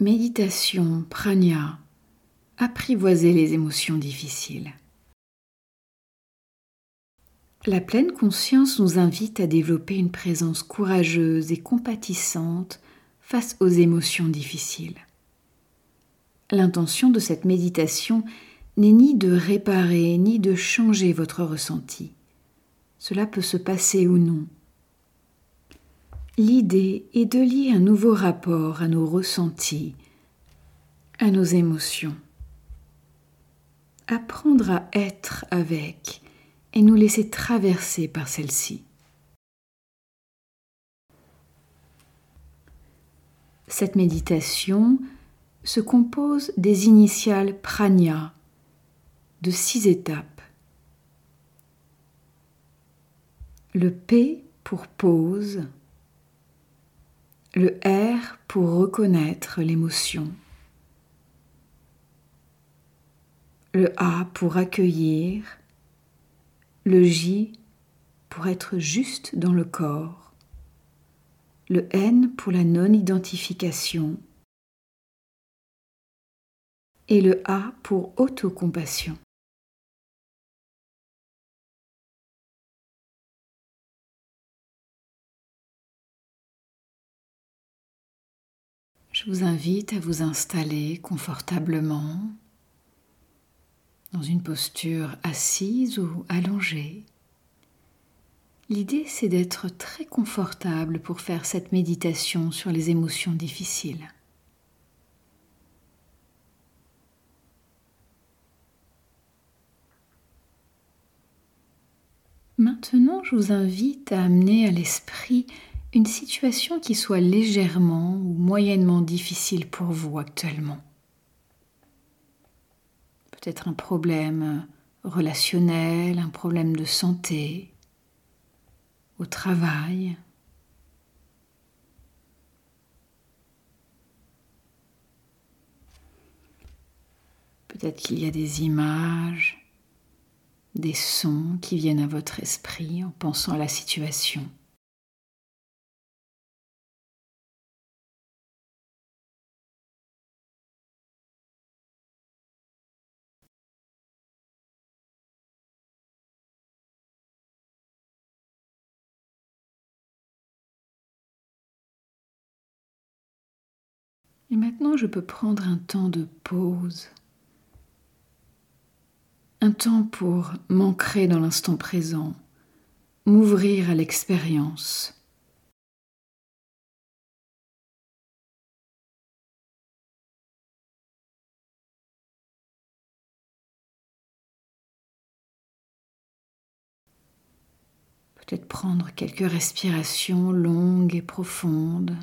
Méditation prania. Apprivoiser les émotions difficiles. La pleine conscience nous invite à développer une présence courageuse et compatissante face aux émotions difficiles. L'intention de cette méditation n'est ni de réparer ni de changer votre ressenti. Cela peut se passer ou non. L'idée est de lier un nouveau rapport à nos ressentis, à nos émotions. Apprendre à être avec et nous laisser traverser par celle-ci. Cette méditation se compose des initiales pranya de six étapes. Le P pour pause, le R pour reconnaître l'émotion, le A pour accueillir, le J pour être juste dans le corps, le N pour la non-identification. Et le A pour autocompassion. Je vous invite à vous installer confortablement dans une posture assise ou allongée. L'idée, c'est d'être très confortable pour faire cette méditation sur les émotions difficiles. Maintenant, je vous invite à amener à l'esprit une situation qui soit légèrement ou moyennement difficile pour vous actuellement peut-être un problème relationnel, un problème de santé, au travail. Peut-être qu'il y a des images, des sons qui viennent à votre esprit en pensant à la situation. Et maintenant, je peux prendre un temps de pause, un temps pour m'ancrer dans l'instant présent, m'ouvrir à l'expérience. Peut-être prendre quelques respirations longues et profondes.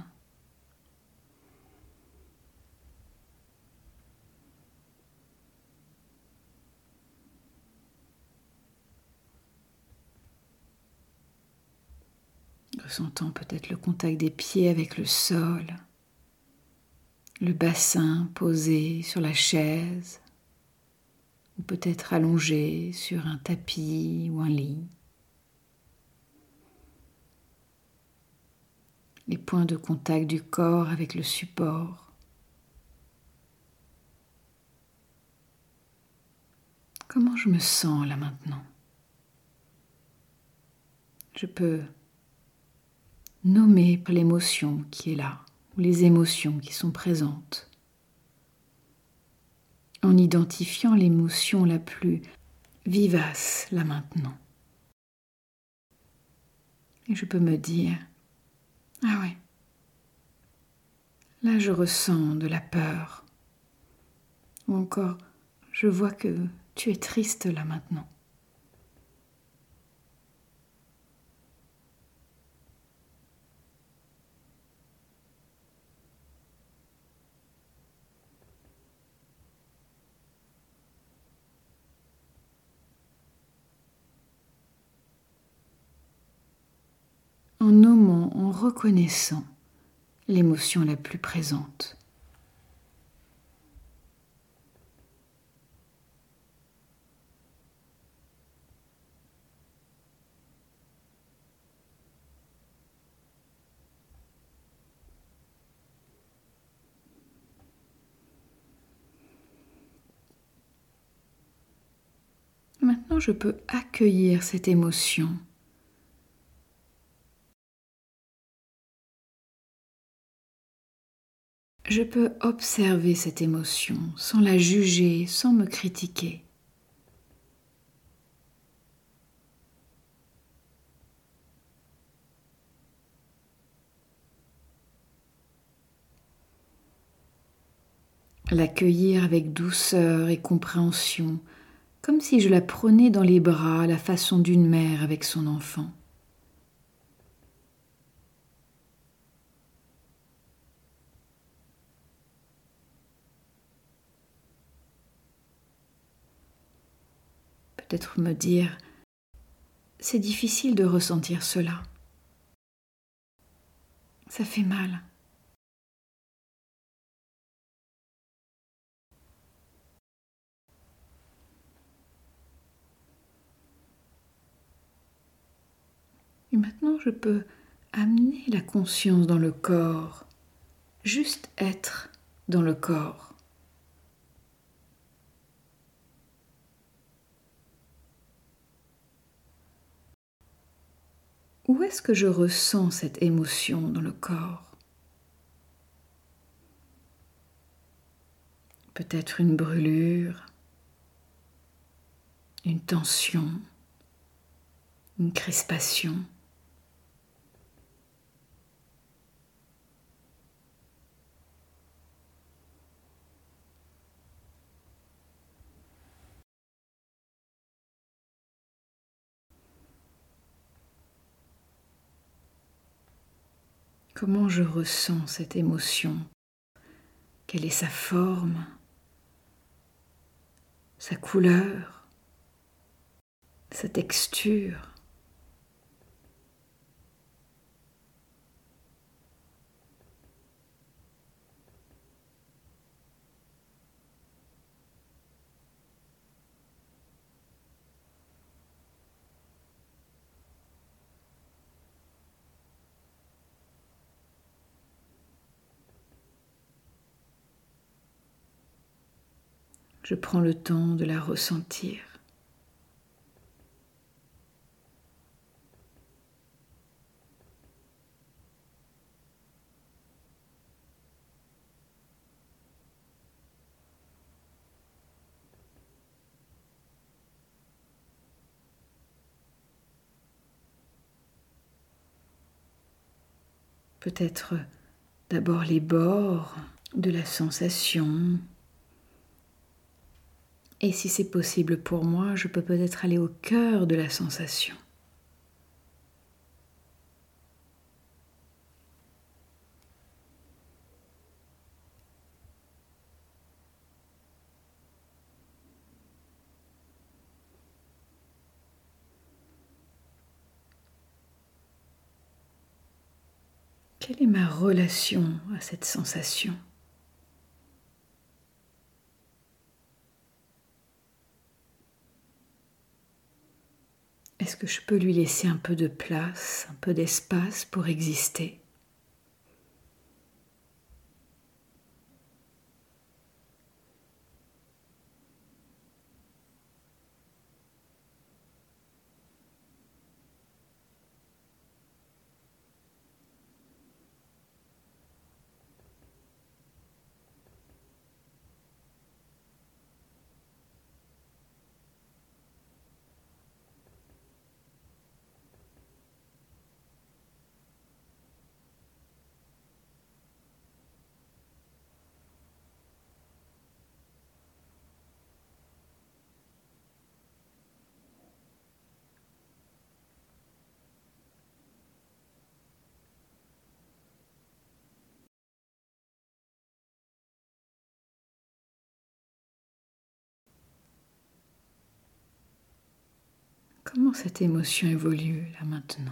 Ressentant peut-être le contact des pieds avec le sol, le bassin posé sur la chaise, ou peut-être allongé sur un tapis ou un lit. Les points de contact du corps avec le support. Comment je me sens là maintenant? Je peux nommer l'émotion qui est là, ou les émotions qui sont présentes, en identifiant l'émotion la plus vivace là maintenant. Et je peux me dire, ah ouais, là je ressens de la peur, ou encore je vois que tu es triste là maintenant. en nommant, en reconnaissant l'émotion la plus présente. Maintenant, je peux accueillir cette émotion Je peux observer cette émotion sans la juger, sans me critiquer. L'accueillir avec douceur et compréhension, comme si je la prenais dans les bras à la façon d'une mère avec son enfant. Me dire, c'est difficile de ressentir cela. Ça fait mal. Et maintenant, je peux amener la conscience dans le corps, juste être dans le corps. Où est-ce que je ressens cette émotion dans le corps? Peut-être une brûlure, une tension, une crispation. Comment je ressens cette émotion? Quelle est sa forme? Sa couleur? Sa texture? Je prends le temps de la ressentir. Peut-être d'abord les bords de la sensation, et si c'est possible pour moi, je peux peut-être aller au cœur de la sensation. Quelle est ma relation à cette sensation? Est-ce que je peux lui laisser un peu de place, un peu d'espace pour exister? Comment cette émotion évolue là maintenant?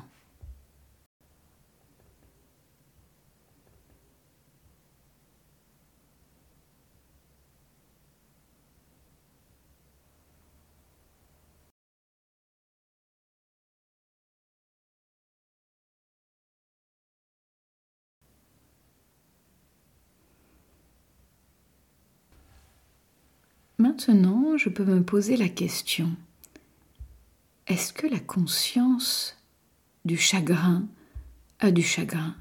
Maintenant, je peux me poser la question est-ce que la conscience du chagrin a du chagrin?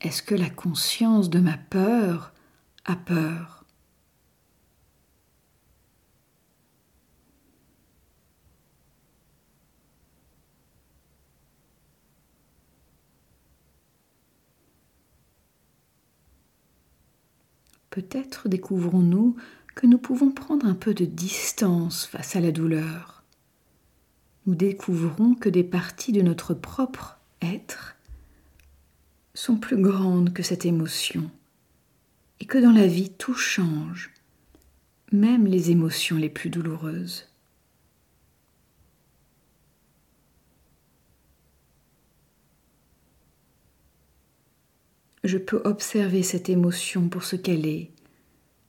Est-ce que la conscience de ma peur a peur? Peut-être découvrons-nous que nous pouvons prendre un peu de distance face à la douleur. Nous découvrons que des parties de notre propre être sont plus grandes que cette émotion et que dans la vie tout change, même les émotions les plus douloureuses. Je peux observer cette émotion pour ce qu'elle est,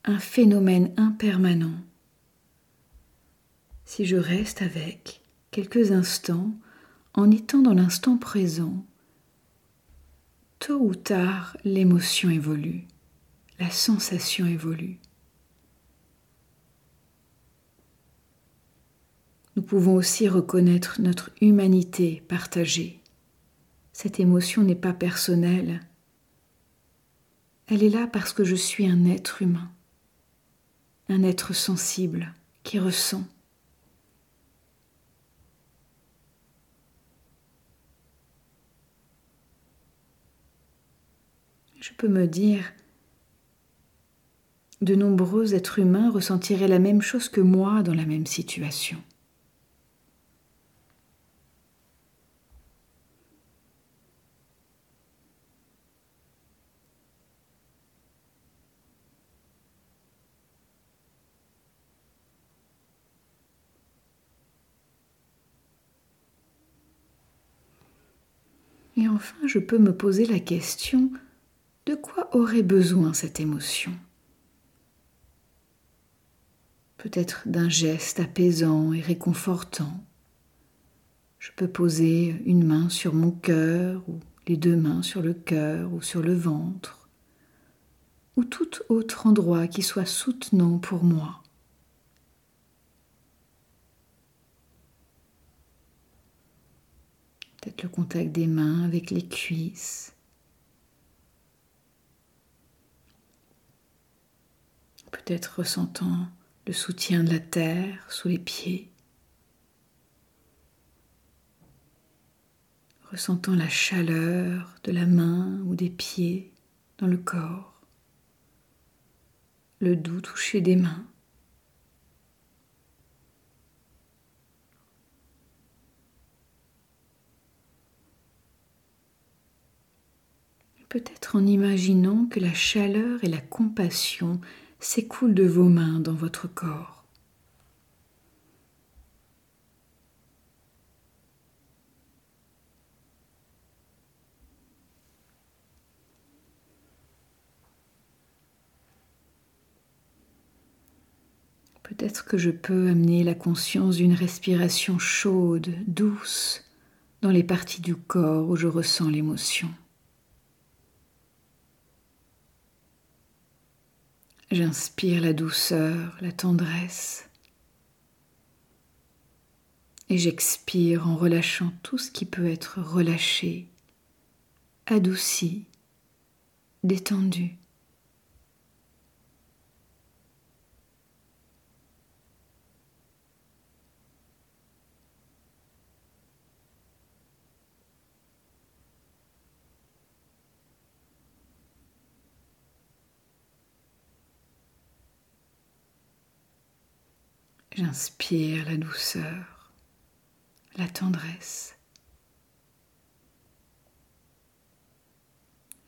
un phénomène impermanent. Si je reste avec quelques instants en étant dans l'instant présent, tôt ou tard, l'émotion évolue, la sensation évolue. Nous pouvons aussi reconnaître notre humanité partagée. Cette émotion n'est pas personnelle. Elle est là parce que je suis un être humain, un être sensible qui ressent. je peux me dire, de nombreux êtres humains ressentiraient la même chose que moi dans la même situation. Et enfin, je peux me poser la question de quoi aurait besoin cette émotion? Peut-être d'un geste apaisant et réconfortant. Je peux poser une main sur mon cœur ou les deux mains sur le cœur ou sur le ventre ou tout autre endroit qui soit soutenant pour moi. Le contact des mains avec les cuisses. Peut-être ressentant le soutien de la terre sous les pieds, ressentant la chaleur de la main ou des pieds dans le corps, le doux toucher des mains. Peut-être en imaginant que la chaleur et la compassion s'écoule de vos mains dans votre corps. Peut-être que je peux amener la conscience d'une respiration chaude, douce, dans les parties du corps où je ressens l'émotion. J'inspire la douceur, la tendresse. Et j'expire en relâchant tout ce qui peut être relâché, adouci, détendu. J'inspire la douceur, la tendresse.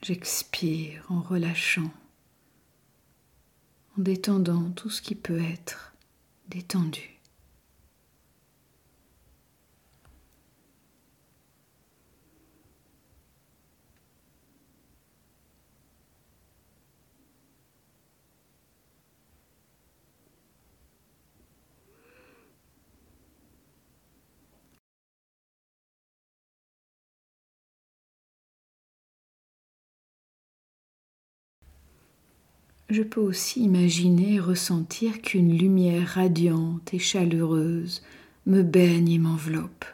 J'expire en relâchant, en détendant tout ce qui peut être détendu. Je peux aussi imaginer et ressentir qu'une lumière radiante et chaleureuse me baigne et m'enveloppe.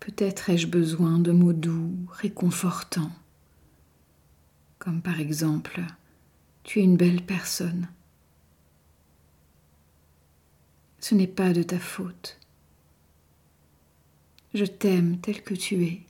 Peut-être ai-je besoin de mots doux, réconfortants, comme par exemple Tu es une belle personne. Ce n'est pas de ta faute. Je t'aime tel que tu es.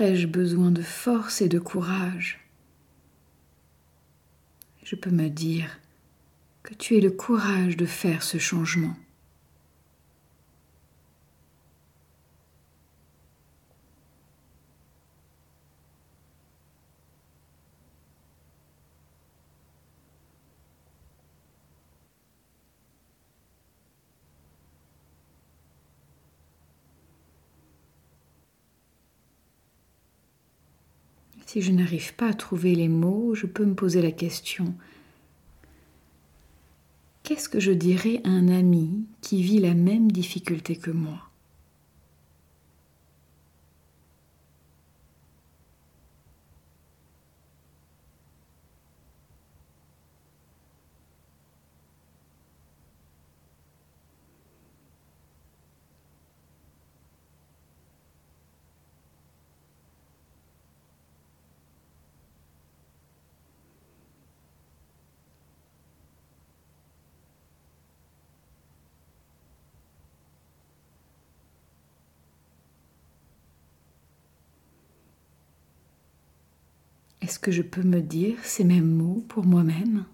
Ai-je besoin de force et de courage? Je peux me dire que tu aies le courage de faire ce changement. Si je n'arrive pas à trouver les mots, je peux me poser la question. Qu'est-ce que je dirais à un ami qui vit la même difficulté que moi? Est-ce que je peux me dire ces mêmes mots pour moi-même?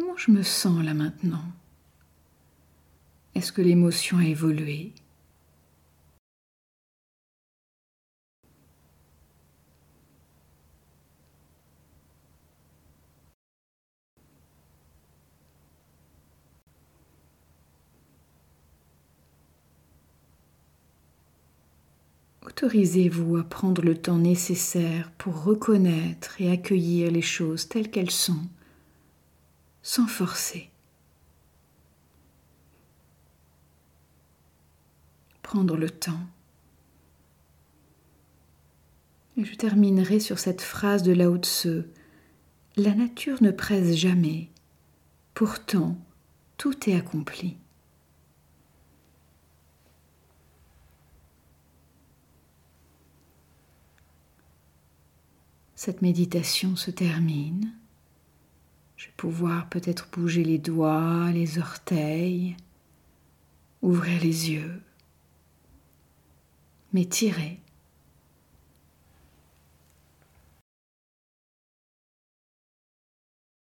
Comment je me sens là maintenant? Est-ce que l'émotion a évolué? Autorisez-vous à prendre le temps nécessaire pour reconnaître et accueillir les choses telles qu'elles sont sans forcer. Prendre le temps. Et je terminerai sur cette phrase de Lao Tse. La nature ne presse jamais, pourtant tout est accompli. Cette méditation se termine. Je vais pouvoir peut-être bouger les doigts, les orteils, ouvrir les yeux, m'étirer.